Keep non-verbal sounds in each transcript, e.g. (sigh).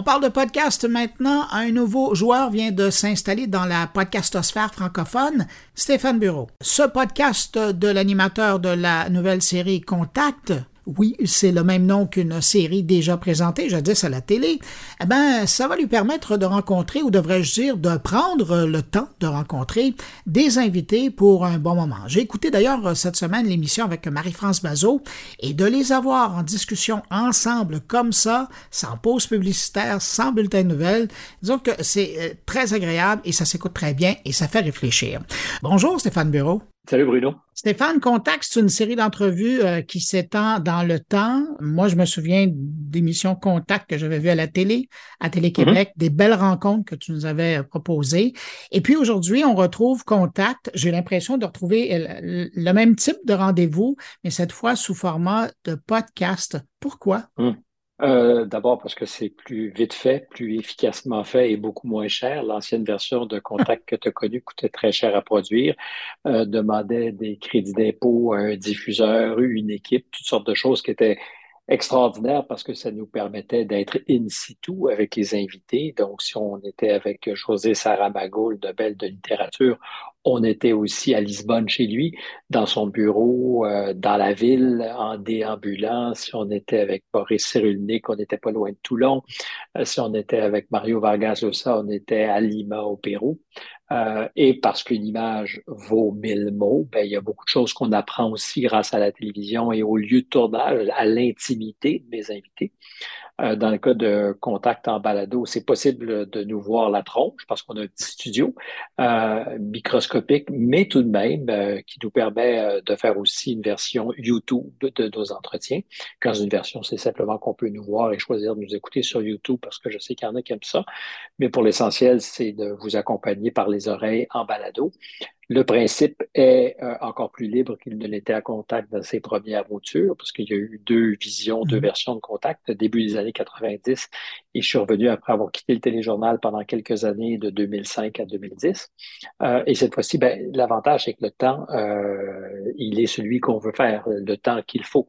On parle de podcast maintenant. Un nouveau joueur vient de s'installer dans la podcastosphère francophone, Stéphane Bureau. Ce podcast de l'animateur de la nouvelle série Contact oui, c'est le même nom qu'une série déjà présentée jadis à la télé, eh ben, ça va lui permettre de rencontrer, ou devrais-je dire, de prendre le temps de rencontrer des invités pour un bon moment. J'ai écouté d'ailleurs cette semaine l'émission avec Marie-France Bazot et de les avoir en discussion ensemble comme ça, sans pause publicitaire, sans bulletin de nouvelles, disons que c'est euh, très agréable et ça s'écoute très bien et ça fait réfléchir. Bonjour Stéphane Bureau. Salut Bruno. Stéphane, Contact, c'est une série d'entrevues euh, qui s'étend dans le temps. Moi, je me souviens d'émissions Contact que j'avais vues à la télé, à Télé-Québec, mm-hmm. des belles rencontres que tu nous avais proposées. Et puis aujourd'hui, on retrouve Contact. J'ai l'impression de retrouver le, même type de rendez-vous, mais cette fois sous format de podcast. Pourquoi? Mm. Euh, d'abord parce que c'est plus vite fait, plus efficacement fait et beaucoup moins cher. L'ancienne version de Contact que tu as connue coûtait très cher à produire, euh, demandait des crédits d'impôt un diffuseur, une équipe, toutes sortes de choses qui étaient extraordinaires parce que ça nous permettait d'être in situ avec les invités. Donc, si on était avec José Saramago, le Nobel de littérature, on était aussi à Lisbonne chez lui, dans son bureau, euh, dans la ville, en déambulant. Si on était avec Boris Cyrulnik, on n'était pas loin de Toulon. Euh, si on était avec Mario Vargas Llosa, on était à Lima, au Pérou. Euh, et parce qu'une image vaut mille mots, ben, il y a beaucoup de choses qu'on apprend aussi grâce à la télévision et au lieu de tournage, à l'intimité de mes invités. Euh, dans le cas de contact en balado, c'est possible de nous voir la tronche parce qu'on a un petit studio euh, microscopique, mais tout de même euh, qui nous permet euh, de faire aussi une version YouTube de nos entretiens. Quand une version, c'est simplement qu'on peut nous voir et choisir de nous écouter sur YouTube parce que je sais qu'il y en a qui aiment ça. Mais pour l'essentiel, c'est de vous accompagner par les oreilles en balado. Le principe est euh, encore plus libre qu'il ne l'était à Contact dans ses premières moutures, parce qu'il y a eu deux visions, deux mm-hmm. versions de Contact, début des années 90, et je suis revenu après avoir quitté le téléjournal pendant quelques années, de 2005 à 2010. Euh, et cette fois-ci, ben, l'avantage, c'est que le temps, euh, il est celui qu'on veut faire, le temps qu'il faut.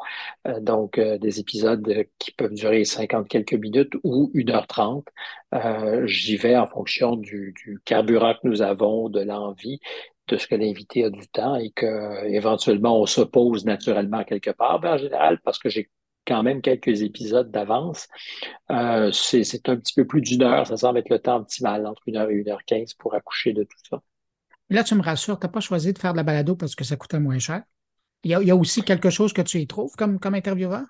Euh, donc, des épisodes qui peuvent durer 50 quelques minutes ou 1h30. J'y vais en fonction du, du carburant que nous avons, de l'envie de ce que l'invité a du temps et que éventuellement on s'oppose naturellement quelque part. Ben, en général, parce que j'ai quand même quelques épisodes d'avance, euh, c'est un petit peu plus d'une heure. Ça semble être le temps optimal, entre une heure et une heure quinze pour accoucher de tout ça. Là, tu me rassures, tu n'as pas choisi de faire de la balado parce que ça coûtait moins cher. Il y, a, aussi quelque chose que tu y trouves comme, comme intervieweur?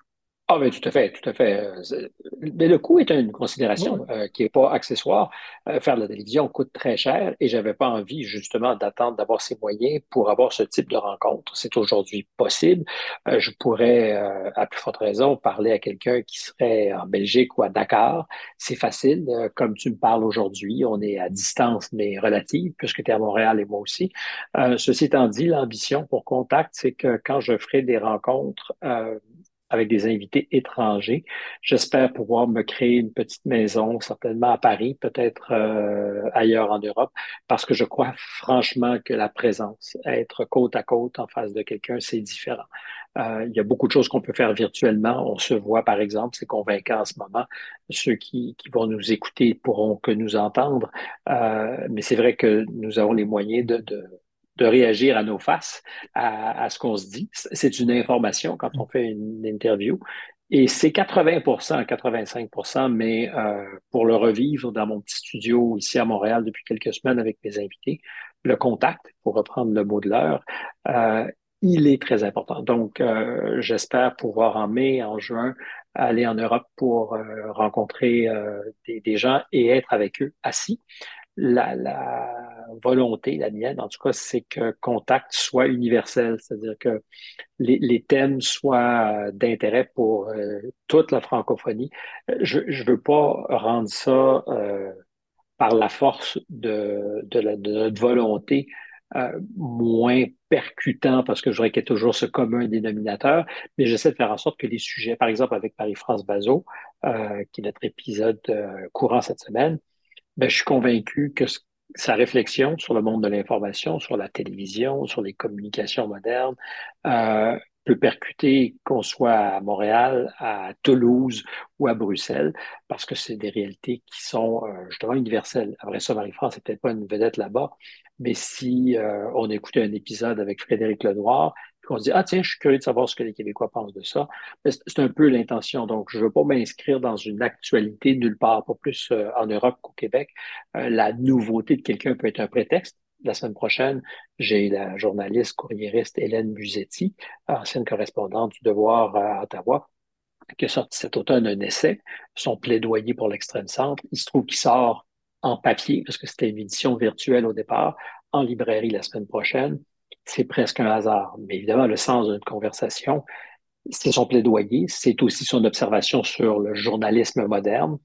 Ah, mais tout à fait, tout à fait. Euh, mais le coût est une considération euh, qui n'est pas accessoire. Euh, faire de la télévision coûte très cher et j'avais pas envie justement d'attendre d'avoir ces moyens pour avoir ce type de rencontre. C'est aujourd'hui possible. je pourrais, à plus forte raison, parler à quelqu'un qui serait en Belgique ou à Dakar. C'est facile. comme tu me parles aujourd'hui, on est à distance, mais relative, puisque tu es à Montréal et moi aussi. ceci étant dit, l'ambition pour Contact, c'est que quand je ferai des rencontres avec des invités étrangers. J'espère pouvoir me créer une petite maison, certainement à Paris, peut-être euh, ailleurs en Europe, parce que je crois franchement que la présence, être côte à côte en face de quelqu'un, c'est différent. Euh, il y a beaucoup de choses qu'on peut faire virtuellement. On se voit, par exemple, c'est convaincant en ce moment. Ceux qui, qui vont nous écouter pourront que nous entendre. Euh, mais c'est vrai que nous avons les moyens de, de de réagir à nos faces, à, ce qu'on se dit. C'est une information quand on fait une interview. Et c'est 80% 85% mais euh, pour le revivre dans mon petit studio ici à Montréal depuis quelques semaines avec mes invités, le contact, pour reprendre le mot de l'heure, euh, il est très important. Donc, euh, j'espère pouvoir en mai, en juin, aller en Europe pour rencontrer des, gens et être avec eux assis la, volonté, la mienne en tout cas, c'est que contact soit universel, c'est-à-dire que les, thèmes soient d'intérêt pour euh, toute la francophonie. Euh, je ne veux pas rendre ça euh, par la force de, notre volonté moins percutant parce que je voudrais qu'il y ait toujours ce commun dénominateur, mais j'essaie de faire en sorte que les sujets, par exemple avec Marie-France Bazot, qui est notre épisode courant cette semaine, ben, je suis convaincu que sa réflexion sur le monde de l'information, sur la télévision, sur les communications modernes, euh, peut percuter qu'on soit à Montréal, à Toulouse ou à Bruxelles, parce que c'est des réalités qui sont euh, justement universelles. Après ça, Marie-France n'est peut-être pas une vedette là-bas, mais si euh, on écoutait un épisode avec Frédéric Lenoir, qu'on se dit, ah tiens, je suis curieux de savoir ce que les Québécois pensent de ça, c'est un peu l'intention. Donc, je ne veux pas m'inscrire dans une actualité nulle part, pas plus euh, en Europe qu'au Québec. la nouveauté de quelqu'un peut être un prétexte, la semaine prochaine, j'ai la journaliste courriériste Hélène Buzetti, ancienne correspondante du Devoir à Ottawa, qui a sorti cet automne un essai, son plaidoyer pour l'extrême centre. Il se trouve qu'il sort en papier, parce que c'était une édition virtuelle au départ, en librairie la semaine prochaine. C'est presque un hasard. Mais évidemment, le sens d'une conversation, c'est son plaidoyer, c'est aussi son observation sur le journalisme moderne,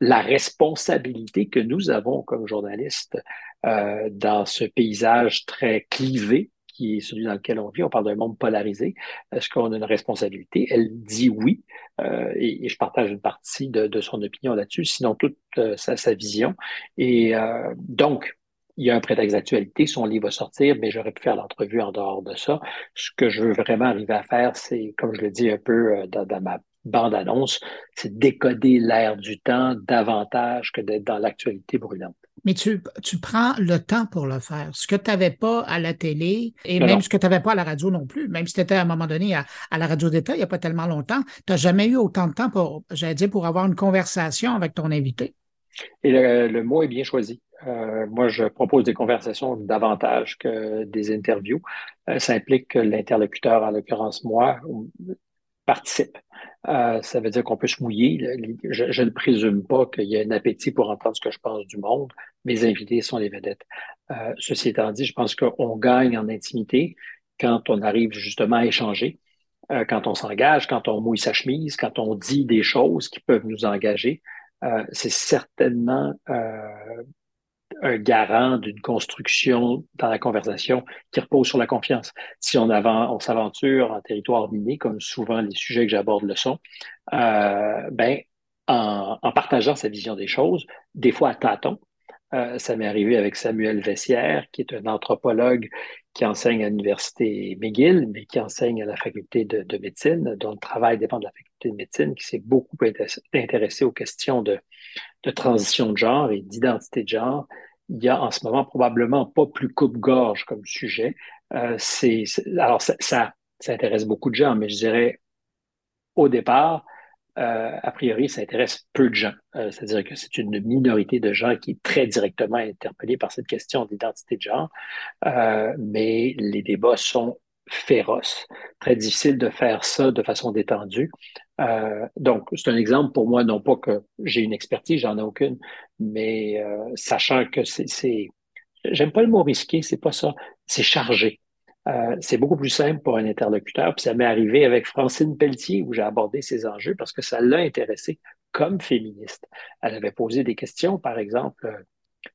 la responsabilité que nous avons comme journalistes euh, dans ce paysage très clivé qui est celui dans lequel on vit. On parle d'un monde polarisé. Est-ce qu'on a une responsabilité? Elle dit oui, euh, et, je partage une partie de, son opinion là-dessus, sinon toute euh, sa, sa, vision. Et donc, il y a un prétexte d'actualité, son livre va sortir, mais j'aurais pu faire l'entrevue en dehors de ça. Ce que je veux vraiment arriver à faire, c'est, comme je le dis un peu dans, dans ma bande-annonce, c'est décoder l'ère du temps davantage que d'être dans l'actualité brûlante. Mais tu, tu, prends le temps pour le faire. Ce que tu n'avais pas à la télé et même ce que tu n'avais pas à la radio non plus, même si tu étais à un moment donné à, la radio d'État il n'y a pas tellement longtemps, tu n'as jamais eu autant de temps pour, j'allais dire, pour avoir une conversation avec ton invité. Et le, mot est bien choisi. Euh, moi, je propose des conversations davantage que des interviews. Euh, ça implique que l'interlocuteur, en l'occurrence moi, participe. Euh, ça veut dire qu'on peut se mouiller. Je, ne présume pas qu'il y ait un appétit pour entendre ce que je pense du monde. Mes invités sont les vedettes. Euh, ceci étant dit, je pense qu'on gagne en intimité quand on arrive justement à échanger, euh, quand on s'engage, quand on mouille sa chemise, quand on dit des choses qui peuvent nous engager. c'est certainement un garant d'une construction dans la conversation qui repose sur la confiance. Si on, s'aventure en territoire miné, comme souvent les sujets que j'aborde le sont, euh, ben, en, partageant sa vision des choses, des fois à tâtons, euh, ça m'est arrivé avec Samuel Vessière, qui est un anthropologue qui enseigne à l'Université McGill, mais qui enseigne à la faculté de, de, médecine, dont le travail dépend de la faculté de médecine, qui s'est beaucoup intéressé aux questions de transition de genre et d'identité de genre il y a en ce moment probablement pas plus coupe-gorge comme sujet. Euh, c'est, alors, ça, ça, intéresse beaucoup de gens, mais je dirais, au départ, euh, a priori, ça intéresse peu de gens. Euh, c'est-à-dire que c'est une minorité de gens qui est très directement interpellée par cette question d'identité de genre, mais les débats sont féroces. Très difficile de faire ça de façon détendue. Euh, donc, c'est un exemple pour moi, non pas que j'ai une expertise, j'en ai aucune, mais euh, sachant que c'est, j'aime pas le mot risqué, c'est pas ça, c'est chargé. Euh, c'est beaucoup plus simple pour un interlocuteur. Puis ça m'est arrivé avec Francine Pelletier où j'ai abordé ces enjeux parce que ça l'a intéressée comme féministe. Elle avait posé des questions, par exemple,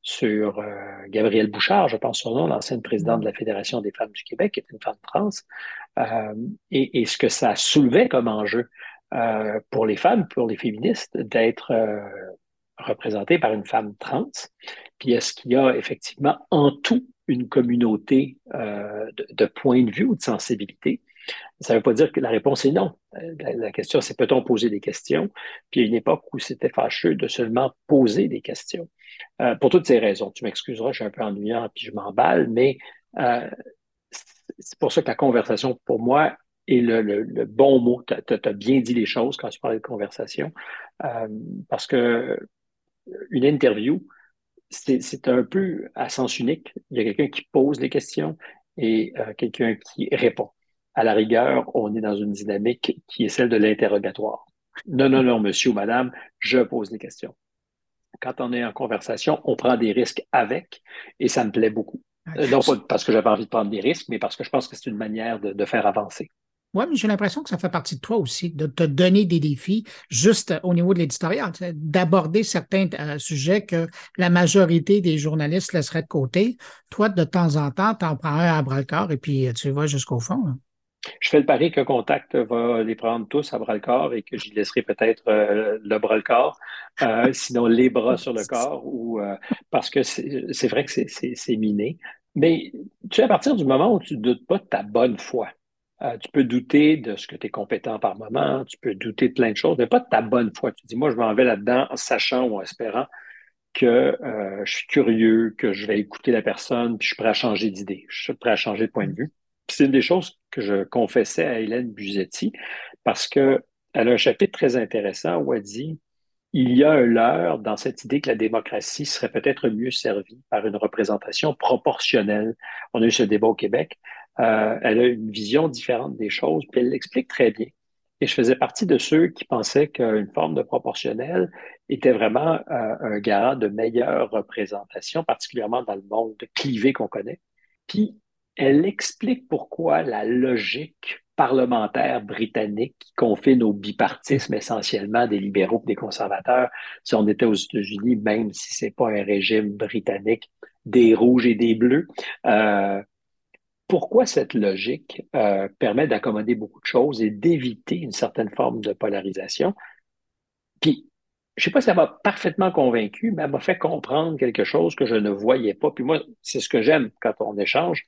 sur euh, Gabrielle Bouchard, je pense son nom, l'ancienne présidente de la Fédération des femmes du Québec, qui est une femme trans, euh, et, ce que ça soulevait comme enjeu. Euh, pour les femmes, pour les féministes, d'être représentées par une femme trans. Puis est-ce qu'il y a effectivement en tout une communauté euh, de, points de vue ou de sensibilité? Ça ne veut pas dire que la réponse est non. La, question, c'est peut-on poser des questions? Puis il y a une époque où c'était fâcheux de seulement poser des questions. pour toutes ces raisons, tu m'excuseras, je suis un peu ennuyant puis je m'emballe, mais c'est pour ça que la conversation, pour moi, et le, bon mot. Tu as, bien dit les choses quand tu parlais de conversation. Euh, parce que une interview, c'est un peu à sens unique. Il y a quelqu'un qui pose les questions et euh, quelqu'un qui répond. À la rigueur, on est dans une dynamique qui est celle de l'interrogatoire. Non, non, non, monsieur ou madame, je pose les questions. Quand on est en conversation, on prend des risques avec et ça me plaît beaucoup. Euh, non pas parce que j'avais envie de prendre des risques, mais parce que je pense que c'est une manière de faire avancer. Oui, mais j'ai l'impression que ça fait partie de toi aussi, de te donner des défis juste au niveau de l'éditorial, d'aborder certains euh, sujets que la majorité des journalistes laisseraient de côté. Toi, de temps en temps, tu en prends un à bras-le-corps et puis euh, tu vas jusqu'au fond. Hein. Je fais le pari que Contact va les prendre tous à bras-le-corps et que j'y laisserai peut-être euh, le bras-le-corps, (laughs) sinon les bras sur le corps, ou parce que c'est vrai que c'est miné. Mais tu sais, à partir du moment où tu ne doutes pas de ta bonne foi, Euh, tu peux douter de ce que tu es compétent par moment, tu peux douter de plein de choses, mais pas de ta bonne foi. Tu dis, moi, je m'en vais là-dedans en sachant ou en espérant que euh, je suis curieux, que je vais écouter la personne, puis je suis prêt à changer d'idée, je suis prêt à changer de point de vue. C'est une des choses que je confessais à Hélène Buzetti parce qu'elle a un chapitre très intéressant où elle dit il y a un leurre dans cette idée que la démocratie serait peut-être mieux servie par une représentation proportionnelle. On a eu ce débat au Québec. Euh, elle a une vision différente des choses, puis elle l'explique très bien. Et je faisais partie de ceux qui pensaient qu'une forme de proportionnel était vraiment euh, un garant de meilleure représentation, particulièrement dans le monde clivé qu'on connaît. Puis, elle explique pourquoi la logique parlementaire britannique qui confine au bipartisme essentiellement des libéraux et des conservateurs, si on était aux États-Unis, même si c'est pas un régime britannique des rouges et des bleus, euh, pourquoi cette logique euh, permet d'accommoder beaucoup de choses et d'éviter une certaine forme de polarisation? Puis, je sais pas si ça m'a parfaitement convaincu, mais elle m'a fait comprendre quelque chose que je ne voyais pas. Puis moi, c'est ce que j'aime quand on échange.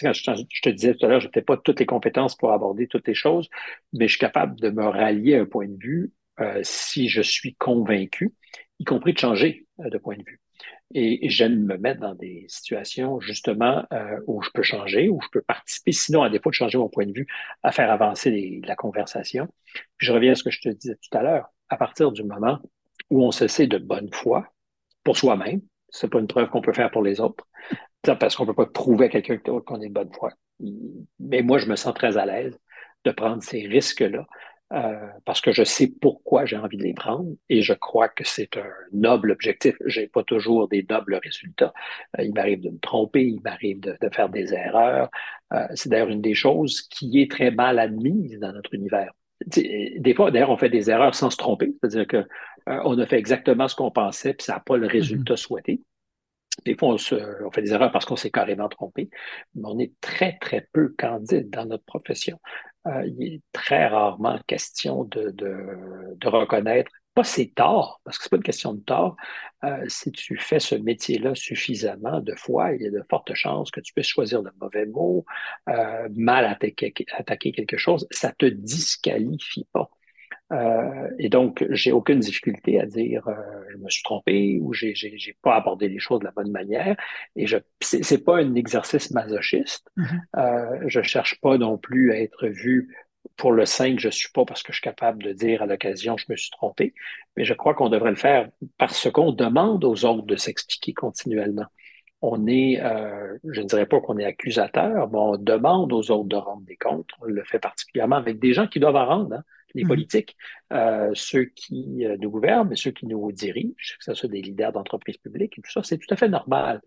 Quand je, te disais tout à l'heure, je n'ai pas toutes les compétences pour aborder toutes les choses, mais je suis capable de me rallier à un point de vue euh, si je suis convaincu, y compris de changer euh, de point de vue. Et, j'aime me mettre dans des situations justement euh, où je peux changer, où je peux participer, sinon à défaut de changer mon point de vue, à faire avancer la conversation. je reviens à ce que je te disais tout à l'heure. À partir du moment où on se sait de bonne foi pour soi-même, c'est pas une preuve qu'on peut faire pour les autres, parce qu'on peut pas prouver à quelqu'un qu'on est de bonne foi. Mais moi, je me sens très à l'aise de prendre ces risques-là euh, parce que je sais pourquoi j'ai envie de les prendre et je crois que c'est un noble objectif. Je n'ai pas toujours des nobles résultats. Euh, il m'arrive de me tromper, il m'arrive de, faire des erreurs. Euh, c'est d'ailleurs une des choses qui est très mal admise dans notre univers. Des fois, d'ailleurs, on fait des erreurs sans se tromper, c'est-à-dire qu'on on a fait exactement ce qu'on pensait, puis ça n'a pas le résultat mm-hmm. souhaité. Des fois, on, fait des erreurs parce qu'on s'est carrément trompé, mais on est très, très peu candide dans notre profession. Euh, il est très rarement question de, de, reconnaître, pas ses torts, parce que c'est pas une question de tort. Euh, si tu fais ce métier-là suffisamment de fois, il y a de fortes chances que tu puisses choisir le mauvais mot, euh, mal attaquer, attaquer quelque chose. Ça te disqualifie pas. Euh, et donc, j'ai aucune difficulté à dire euh, je me suis trompé ou j'ai, j'ai, pas abordé les choses de la bonne manière. Et je, c'est, pas un exercice masochiste. Mm-hmm. Euh, je cherche pas non plus à être vu pour le 5, je suis pas parce que je suis capable de dire à l'occasion je me suis trompé. Mais je crois qu'on devrait le faire parce qu'on demande aux autres de s'expliquer continuellement. On est, je ne dirais pas qu'on est accusateur, mais on demande aux autres de rendre des comptes. On le fait particulièrement avec des gens qui doivent en rendre. Hein les mmh. politiques, euh, ceux qui euh, nous gouvernent, ceux qui nous dirigent, que ce soit des leaders d'entreprises publiques et tout ça, c'est tout à fait normal.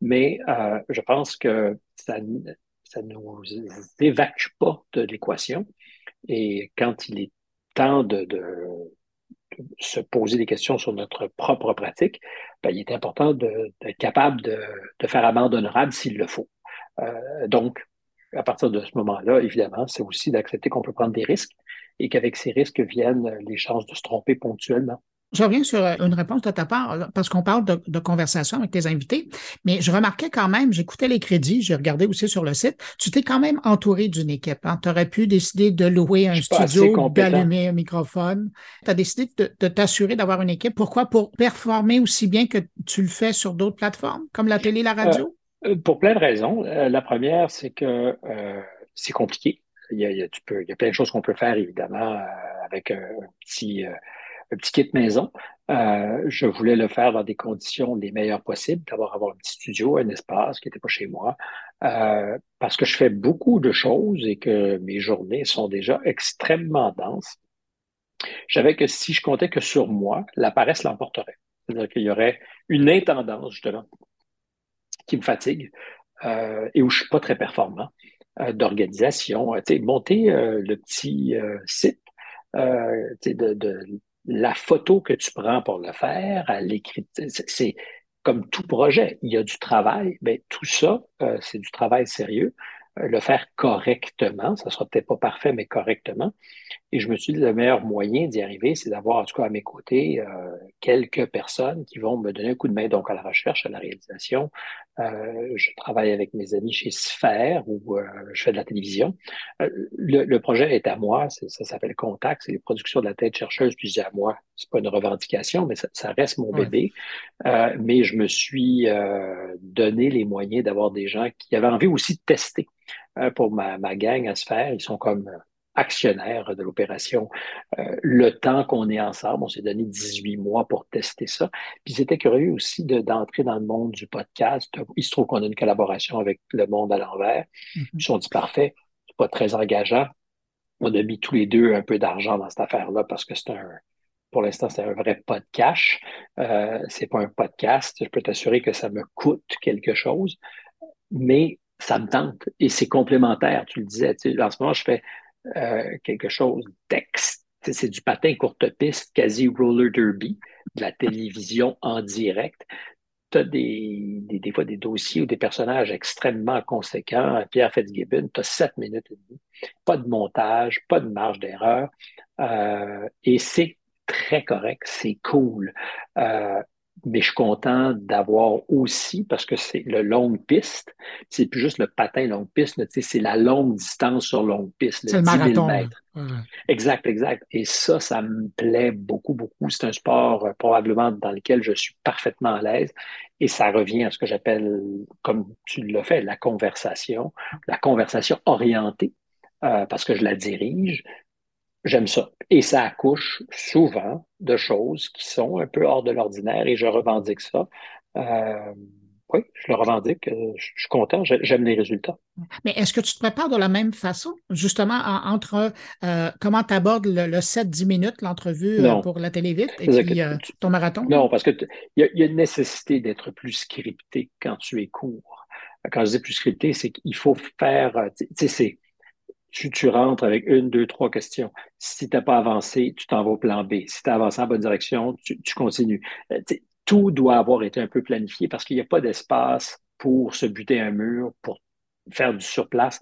Mais euh, je pense que ça ne nous évacue pas de l'équation. Et quand il est temps de, se poser des questions sur notre propre pratique, ben, il est important d'être capable de, faire amende honorable s'il le faut. donc, à partir de ce moment-là, évidemment, c'est aussi d'accepter qu'on peut prendre des risques et qu'avec ces risques viennent les chances de se tromper ponctuellement. Je reviens sur euh, une réponse de ta part, parce qu'on parle de, conversation avec tes invités, mais je remarquais quand même, j'écoutais les crédits, j'ai regardé aussi sur le site, tu t'es quand même entouré d'une équipe. Hein? Tu aurais pu décider de louer un studio, d'allumer un microphone. Tu as décidé de, t'assurer d'avoir une équipe. Pourquoi? Pour performer aussi bien que tu le fais sur d'autres plateformes, comme la télé, la radio? Euh, pour plein de raisons. Euh, la première, c'est que c'est compliqué il y a, il y a, tu peux, il y a plein de choses qu'on peut faire, évidemment, euh, avec un, petit, euh, un petit kit maison. Euh, je voulais le faire dans des conditions les meilleures possibles, d'abord avoir un petit studio, un espace qui n'était pas chez moi, euh, parce que je fais beaucoup de choses et que mes journées sont déjà extrêmement denses. Je savais que si je comptais que sur moi, la paresse l'emporterait. C'est-à-dire qu'il y aurait une intendance, justement, qui me fatigue euh, et où je suis pas très performant. Euh, d'organisation. Euh, monter euh, le petit site, de, de, la photo que tu prends pour le faire, l'écriture, c'est comme tout projet, il y a du travail, mais tout ça, c'est du travail sérieux. Le faire correctement. Ça sera peut-être pas parfait, mais correctement. Et je me suis dit, le meilleur moyen d'y arriver, c'est d'avoir, en tout cas, à mes côtés, euh, quelques personnes qui vont me donner un coup de main, donc à la recherche, à la réalisation. Euh, je travaille avec mes amis chez Sphère, où euh, je fais de la télévision. Le, projet est à moi, ça s'appelle Contact, c'est les productions de la tête chercheuse, puis je à moi, c'est pas une revendication, mais ça, reste mon bébé. mais je me suis donné les moyens d'avoir des gens qui avaient envie aussi de tester. Pour ma, ma gang à Sphère, ils sont comme actionnaire de l'opération. Euh, le temps qu'on est ensemble, on s'est donné 18 mois pour tester ça. Puis c'était curieux aussi d'entrer dans le monde du podcast. Il se trouve qu'on a une collaboration avec Le Monde à l'envers. Mm-hmm. Ils sont dit parfait, c'est pas très engageant. On a mis tous les deux un peu d'argent dans cette affaire-là parce que c'est un, pour l'instant, c'est un vrai podcast. Euh, c'est pas un podcast. Je peux t'assurer que ça me coûte quelque chose, mais ça me tente et c'est complémentaire. Tu le disais, en ce moment, je fais euh, quelque chose texte. C'est du patin courte piste, quasi roller derby, de la télévision en direct. Tu as des, des, fois des dossiers ou des personnages extrêmement conséquents. Pierre Fitzgibbon, tu as sept minutes et demie. Pas de montage, pas de marge d'erreur. Euh, et c'est très correct, c'est cool. Euh, mais je suis content d'avoir aussi, parce que c'est le longue piste, c'est plus juste le patin longue piste, c'est la longue distance sur longue piste. Le marathon. Exact, exact. Et ça, ça me plaît beaucoup, beaucoup. C'est un sport euh, probablement dans lequel je suis parfaitement à l'aise. Et ça revient à ce que j'appelle, comme tu l'as fait, la conversation, la conversation orientée, euh, parce que je la dirige, j'aime ça. Et ça accouche souvent de choses qui sont un peu hors de l'ordinaire et je revendique ça. Euh, oui, je le revendique. Euh, je suis content, j'aime les résultats. Mais est-ce que tu te prépares de la même façon, justement, entre euh, comment tu abordes le, 7-10 minutes, l'entrevue pour la télé vite, et puis ton marathon? Non, parce qu'il y, a une nécessité d'être plus scripté quand tu es court. Quand je dis plus scripté, c'est qu'il faut faire, tu sais, c'est tu, rentres avec une, deux, trois questions. Si tu n'as pas avancé, tu t'en vas au plan B. Si tu as avancé en bonne direction, tu, continues. Euh, tout doit avoir été un peu planifié parce qu'il n'y a pas d'espace pour se buter un mur, pour faire du surplace.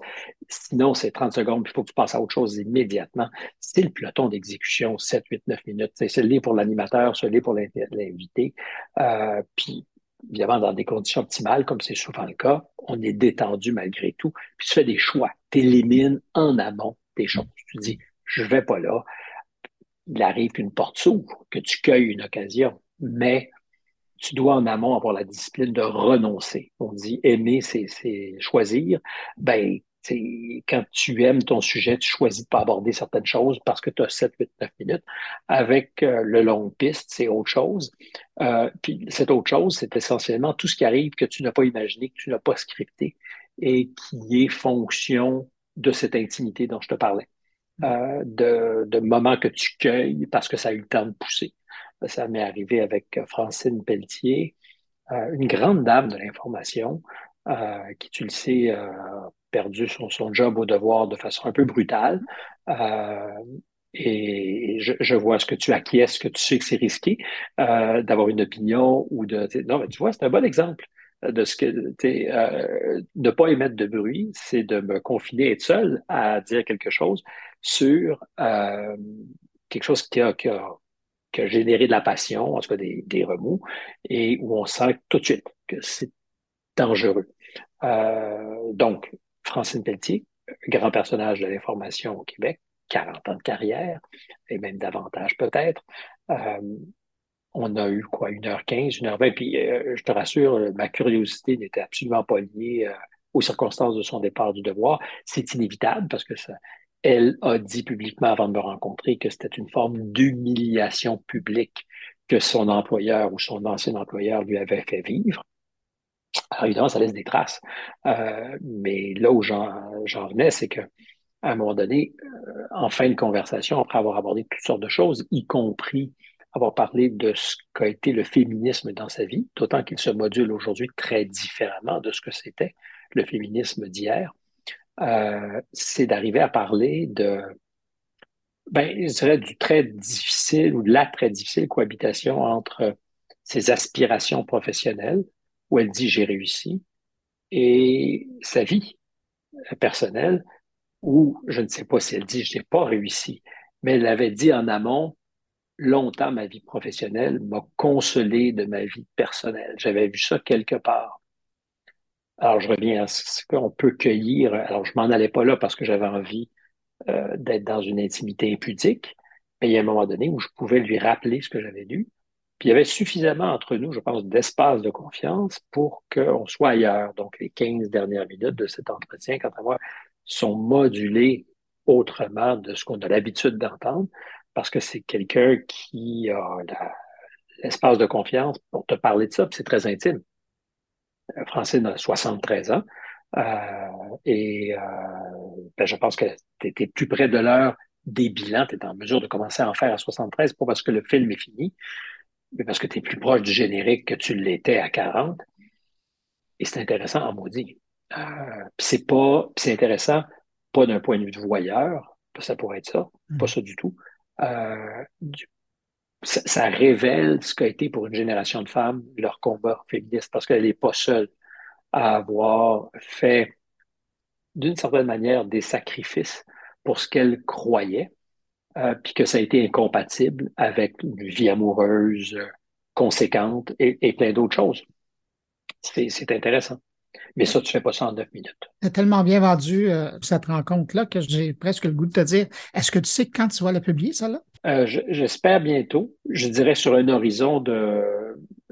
Sinon, c'est 30 secondes, puis il faut que tu passes à autre chose immédiatement. C'est le peloton d'exécution, 7, 8, 9 minutes. C'est le pour l'animateur, c'est le pour l'invité. Euh, puis évidemment, dans des conditions optimales, comme c'est souvent le cas, on est détendu malgré tout. Puis tu fais des choix. Tu élimines en amont des choses. Tu dis, je vais pas là. Il arrive qu'une porte s'ouvre, que tu cueilles une occasion, mais tu dois en amont avoir la discipline de renoncer. On dit aimer, c'est choisir. Ben, quand tu aimes ton sujet, tu choisis de pas aborder certaines choses parce que tu as 7, 8, 9 minutes. Avec euh, le long piste, c'est autre chose. Euh, puis cette autre chose, c'est essentiellement tout ce qui arrive que tu n'as pas imaginé, que tu n'as pas scripté et qui est fonction de cette intimité dont je te parlais. Euh, de, de moments que tu cueilles parce que ça a eu le temps de pousser. Ça m'est arrivé avec Francine Pelletier, une grande dame de l'information, qui, tu le sais, perdu son, job au devoir de façon un peu brutale. Euh, et je, vois ce que tu acquiesces, que tu sais que c'est risqué euh, d'avoir une opinion ou de. Non, mais tu vois, c'est un bon exemple de ce que. Euh, ne pas émettre de bruit, c'est de me confiner, être seul à dire quelque chose sur euh, quelque chose qui a, généré de la passion, en tout cas des, des remous, et où on sent tout de suite que c'est dangereux. donc, Francine Pelletier, grand personnage de l'information au Québec, 40 ans de carrière, et même davantage peut-être. Euh, on a eu quoi, 1h15, 1h20, puis euh, je te rassure, ma curiosité n'était absolument pas liée euh, aux circonstances de son départ du devoir. C'est inévitable parce que elle a dit publiquement avant de me rencontrer que c'était une forme d'humiliation publique que son employeur ou son ancien employeur lui avait fait vivre. Alors évidemment, ça laisse des traces. Euh, mais là où j'en venais, c'est que à un moment donné, euh, en fin de conversation, après avoir abordé toutes sortes de choses, y compris avoir parlé de ce qu'a été le féminisme dans sa vie, d'autant qu'il se module aujourd'hui très différemment de ce que c'était le féminisme d'hier, euh, c'est d'arriver à parler de, ben, je dirais, du très difficile ou de la très difficile cohabitation entre ses aspirations professionnelles où elle dit j'ai réussi, et sa vie, personnelle où, je ne sais pas si elle dit je n'ai pas réussi, mais elle avait dit en amont, longtemps ma vie professionnelle m'a consolé de ma vie personnelle. J'avais vu ça quelque part. Alors, je reviens à ce qu'on peut cueillir. Alors, je m'en allais pas là parce que j'avais envie euh, d'être dans une intimité impudique, mais il y a un moment donné où je pouvais lui rappeler ce que j'avais lu. Puis il y avait suffisamment entre nous, je pense, d'espace de confiance pour qu'on soit ailleurs. Donc, les 15 dernières minutes de cet entretien, quant à moi, sont modulées autrement de ce qu'on a l'habitude d'entendre, parce que c'est quelqu'un qui a l'espace de confiance pour te parler de ça, puis c'est très intime. Euh, Francine a 73 ans. Euh, et euh, ben, je pense que tu étais plus près de l'heure des bilans, tu es en mesure de commencer à en faire à 73, pas parce que le film est fini, mais parce que tu es plus proche du générique que tu l'étais à 40. Et c'est intéressant en maudit. Euh, c'est pas, c'est intéressant, pas d'un point de vue de voyeur, ça pourrait être ça, pas mm. ça du tout. Euh, ça, ça, révèle ce qu'a été pour une génération de femmes leur combat féministe, parce qu'elle n'est pas seule à avoir fait, d'une certaine manière, des sacrifices pour ce qu'elle croyait, euh, puis que ça a été incompatible avec une vie amoureuse euh, conséquente et, et plein d'autres choses. C'est intéressant. Mais ça, tu fais pas ça en neuf minutes. Tu tellement bien vendu euh, cette rencontre-là que j'ai presque le goût de te dire, est-ce que tu sais quand tu vas la publier, ça là? Euh, J'espère bientôt. Je dirais sur un horizon de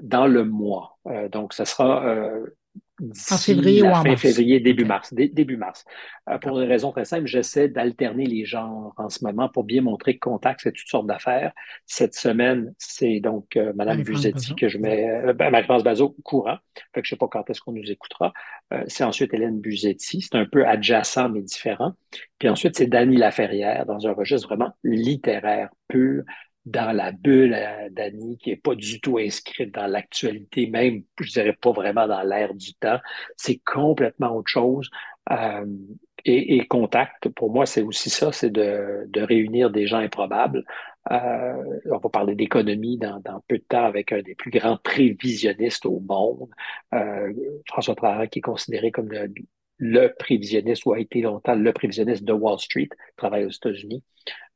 dans le mois. Euh, donc, ça sera euh, en février ou en fin février, début mars. début mars. Euh, pour une raison très simple, j'essaie d'alterner les genres en ce moment pour bien montrer que Contact, c'est toutes sortes d'affaires. Cette semaine, c'est donc euh, Madame Buzetti que je mets, euh, ben, Marie-France Bazot, courant. Fait que je sais pas quand est-ce qu'on nous écoutera. Euh, c'est ensuite Hélène Buzetti. C'est un peu adjacent, mais différent. Puis ensuite, c'est Dany Laferrière dans un registre vraiment littéraire pur dans la bulle d'Annie, qui est pas du tout inscrite dans l'actualité, même, je dirais pas vraiment dans l'air du temps. C'est complètement autre chose. Euh, et, et, Contact, pour moi, c'est aussi ça, c'est de, de, réunir des gens improbables. Euh, on va parler d'économie dans, dans, peu de temps avec un des plus grands prévisionnistes au monde, euh, François Traoré, qui est considéré comme le, le prévisionniste ou a été longtemps le prévisionniste de Wall Street, travaille aux États-Unis.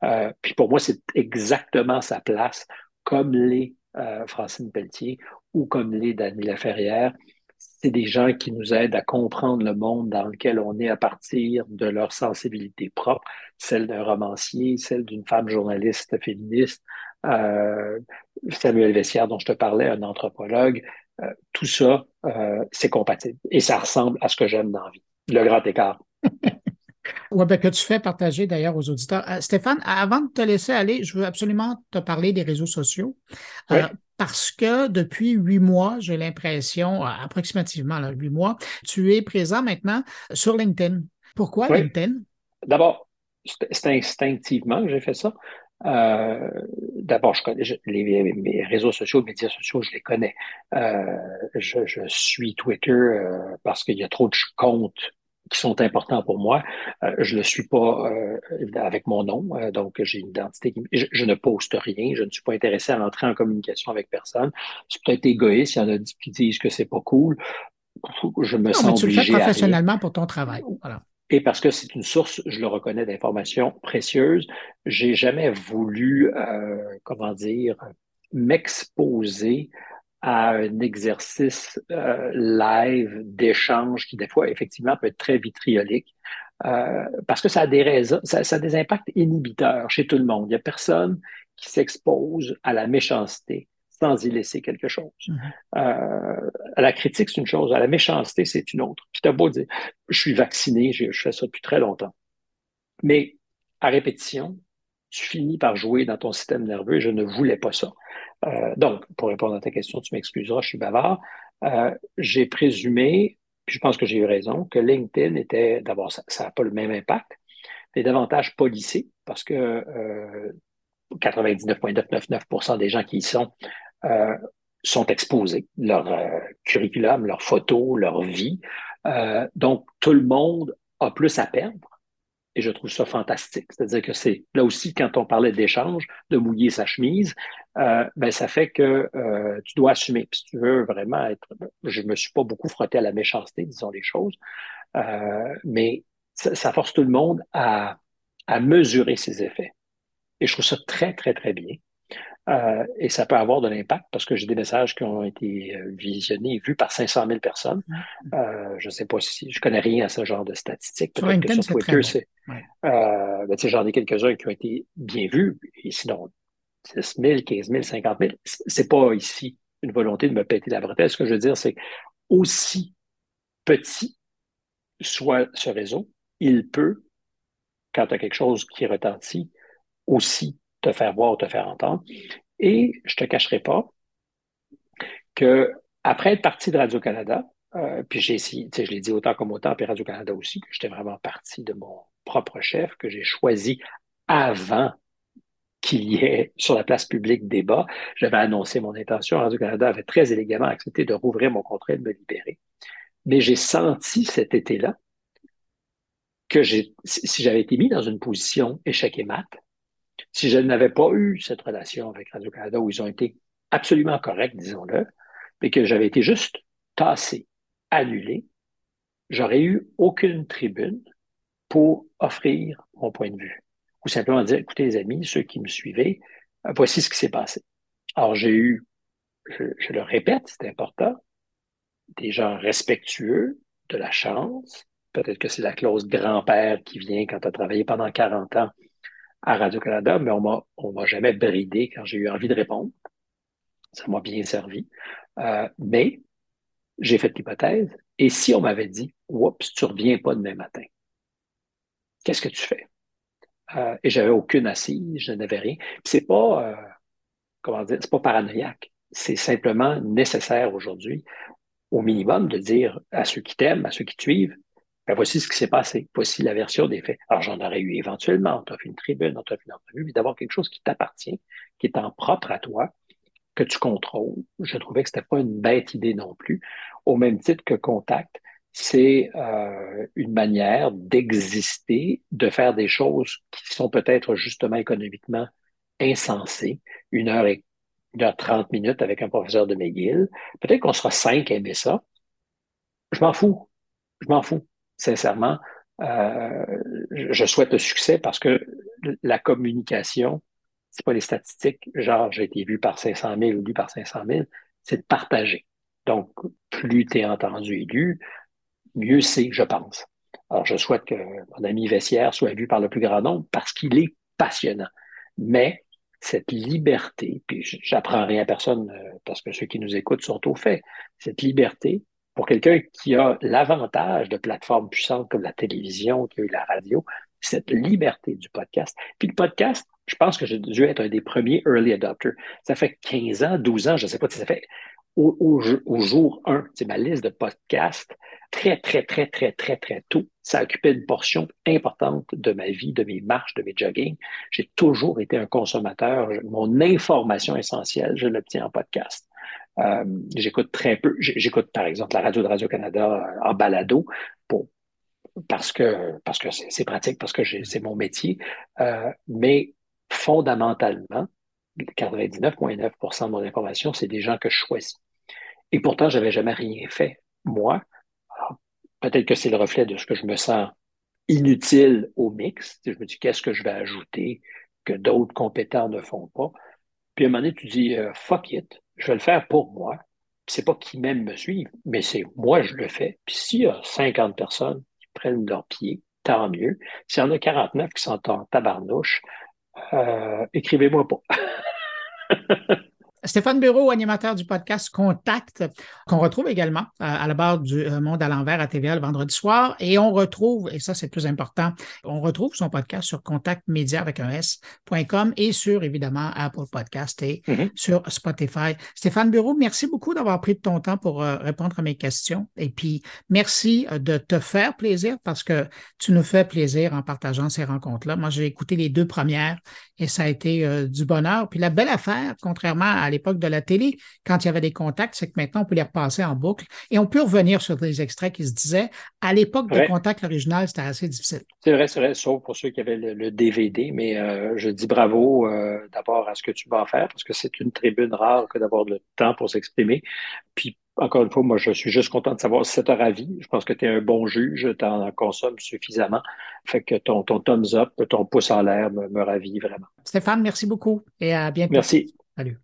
Euh, puis pour moi, c'est exactement sa place, comme les euh, Francine Pelletier ou comme les Dany Laferrière. C'est des gens qui nous aident à comprendre le monde dans lequel on est à partir de leur sensibilité propre, celle d'un romancier, celle d'une femme journaliste féministe, euh, Samuel Vessière dont je te parlais, un anthropologue. Euh, tout ça, euh, c'est compatible et ça ressemble à ce que j'aime dans la vie le grand écart. (laughs) Oui, ben, que tu fais partager d'ailleurs aux auditeurs. Euh, Stéphane, avant de te laisser aller, je veux absolument te parler des réseaux sociaux. Euh, parce que depuis huit mois, j'ai l'impression, euh, approximativement huit mois, tu es présent maintenant sur LinkedIn. Pourquoi LinkedIn? D'abord, c'est instinctivement que j'ai fait ça. Euh, D'abord, je connais les, mes réseaux sociaux, les médias sociaux, je les connais. Euh, je, je, suis Twitter euh, parce qu'il y a trop de comptes qui sont importants pour moi. Euh, je ne suis pas euh, avec mon nom, euh, donc j'ai une identité. Je, je, ne poste rien, je ne suis pas intéressé à entrer en communication avec personne. C'est peut-être égoïste, il y en a qui disent que c'est pas cool. Je me non, sens mais tu obligé le fais professionnellement pour ton travail. Voilà. Et parce que c'est une source, je le reconnais, d'informations précieuses, j'ai jamais voulu, euh, comment dire, m'exposer à un exercice euh, live d'échange qui, des fois, effectivement, peut être très vitriolique. Euh, parce que ça a des raisons, ça, ça, a des impacts inhibiteurs chez tout le monde. Il n'y a personne qui s'expose à la méchanceté sans y laisser quelque chose. Mm-hmm. Euh, à la critique, c'est une chose, à la méchanceté, c'est une autre. Puis t'as beau dire, je suis vacciné, je, je fais ça depuis très longtemps. Mais à répétition, tu finis par jouer dans ton système nerveux et je ne voulais pas ça. Euh, donc, pour répondre à ta question, tu m'excuseras, je suis bavard. Euh, j'ai présumé, puis je pense que j'ai eu raison, que LinkedIn était, d'abord, ça n'a pas le même impact, mais davantage policé parce que euh, 99,999% des gens qui y sont euh, sont exposés, leur euh, curriculum, leurs photos, leur vie. Euh, donc, tout le monde a plus à perdre et je trouve ça fantastique. C'est-à-dire que c'est là aussi, quand on parlait d'échange, de mouiller sa chemise, euh, ben ça fait que euh, tu dois assumer. Puis si tu veux vraiment être, je me suis pas beaucoup frotté à la méchanceté, disons les choses, euh, mais ça, force tout le monde à, à mesurer ses effets. Et je trouve ça très, très, très bien. Euh, et ça peut avoir de l'impact parce que j'ai des messages qui ont été euh, visionnés vus par 500 000 personnes. Euh, je ne sais pas si je connais rien à ce genre de statistiques. Peut-être que sur Twitter, c'est. Euh, ben, j'en ai quelques-uns qui ont été bien vus. Et sinon, 10 000, 15 000, 50 000, c'est pas ici une volonté de me péter la bretelle. Ce que je veux dire, c'est aussi petit soit ce réseau, il peut, quand tu as quelque chose qui retentit, aussi te faire voir, te faire entendre. Et je te cacherai pas que après être parti de Radio-Canada, euh, puis j'ai je l'ai dit autant comme autant, puis Radio-Canada aussi, que j'étais vraiment parti de mon propre chef, que j'ai choisi avant qu'il y ait sur la place publique débat. J'avais annoncé mon intention. Radio-Canada avait très élégamment accepté de rouvrir mon contrat et de me libérer. Mais j'ai senti cet été-là que si j'avais été mis dans une position échec et mat, si je n'avais pas eu cette relation avec Radio-Canada où ils ont été absolument corrects, disons-le, mais que j'avais été juste tassé, annulé, j'aurais eu aucune tribune pour offrir mon point de vue. Ou simplement dire, écoutez les amis, ceux qui me suivaient, voici ce qui s'est passé. Alors j'ai eu, je, je le répète, c'est important, des gens respectueux de la chance. Peut-être que c'est la clause grand-père qui vient quand tu as travaillé pendant 40 ans à Radio-Canada, mais on m'a, m'a jamais bridé quand j'ai eu envie de répondre. Ça m'a bien servi. Euh, mais j'ai fait l'hypothèse. Et si on m'avait dit, oups, tu reviens pas demain matin, qu'est-ce que tu fais? Euh, et j'avais aucune assise, je n'avais rien. c'est pas, euh, c'est pas paranoïaque. C'est simplement nécessaire aujourd'hui, au minimum, de dire à ceux qui t'aiment, à ceux qui te suivent, ben, voici ce qui s'est passé. Voici la version des faits. Alors, j'en aurais eu éventuellement. On t'a fait une tribune, on t'a fait une entrevue, mais d'avoir quelque chose qui t'appartient, qui est en propre à toi, que tu contrôles. Je trouvais que c'était pas une bête idée non plus. Au même titre que Contact, c'est euh, une manière d'exister, de faire des choses qui sont peut-être justement économiquement insensées. Une heure et une heure trente minutes avec un professeur de McGill. Peut-être qu'on sera cinq à aimer ça. Je m'en fous. Je m'en fous sincèrement, euh, je souhaite le succès parce que la communication, c'est pas les statistiques, genre j'ai été vu par 500 000 ou lu par 500 000, c'est de partager. Donc, plus tu es entendu et lu, mieux c'est, je pense. Alors, je souhaite que mon ami Vessière soit vu par le plus grand nombre parce qu'il est passionnant. Mais cette liberté, puis j'apprends rien à personne euh, parce que ceux qui nous écoutent sont au fait, cette liberté pour quelqu'un qui a l'avantage de plateformes puissantes comme la télévision, qui a eu la radio, cette liberté du podcast. Puis le podcast, je pense que j'ai dû être un des premiers early adopters. Ça fait 15 ans, 12 ans, je ne sais pas si ça fait au, jour 1, c'est ma liste de podcasts, très, très, très, très, très, très tôt. Ça occupait une portion importante de ma vie, de mes marches, de mes jogging. J'ai toujours été un consommateur. Mon information essentielle, je l'obtiens en podcast. Euh, j'écoute très peu. J'écoute par exemple la radio de Radio-Canada euh, en balado pour, parce que parce que c'est pratique, parce que c'est mon métier. Euh, mais fondamentalement, 99,9% de mon information, c'est des gens que je choisis. Et pourtant, j'avais jamais rien fait. Moi, peut-être que c'est le reflet de ce que je me sens inutile au mix. Je me dis, qu'est-ce que je vais ajouter que d'autres compétents ne font pas? Puis à un moment donné, tu dis, fuck it, je vais le faire pour moi. C'est pas qui même me suivent, mais c'est moi, je le fais. Puis s'il y a 50 personnes qui prennent leur pied, tant mieux. S'il y en a 49 qui sont en tabarnouche, euh, écrivez-moi pas. (laughs) Stéphane Bureau, animateur du podcast Contact, qu'on retrouve également euh, à la barre du euh, Monde à l'envers à TVA le vendredi soir. Et on retrouve, et ça c'est plus important, on retrouve son podcast sur contactmedia avec un S.com et sur évidemment Apple Podcast et mm-hmm. sur Spotify. Stéphane Bureau, merci beaucoup d'avoir pris de ton temps pour euh, répondre à mes questions. Et puis merci de te faire plaisir parce que tu nous fais plaisir en partageant ces rencontres-là. Moi, j'ai écouté les deux premières et ça a été du bonheur. Puis la belle affaire, contrairement à à l'époque de la télé, quand il y avait des contacts, c'est que maintenant, on peut les repasser en boucle et on peut revenir sur des extraits qui se disaient. À l'époque de Contact original, c'était assez difficile. C'est vrai, c'est vrai, sauf pour ceux qui avaient le, DVD, mais euh, je dis bravo euh, d'abord à ce que tu vas faire parce que c'est une tribune rare que d'avoir le temps pour s'exprimer. Puis encore une fois, moi, je suis juste content de savoir si ça t'a ravi. Je pense que tu es un bon juge, tu en consommes suffisamment. Fait que ton, ton thumbs up, ton pouce en l'air me, me ravit vraiment. Stéphane, merci beaucoup et à bientôt. Merci. Salut.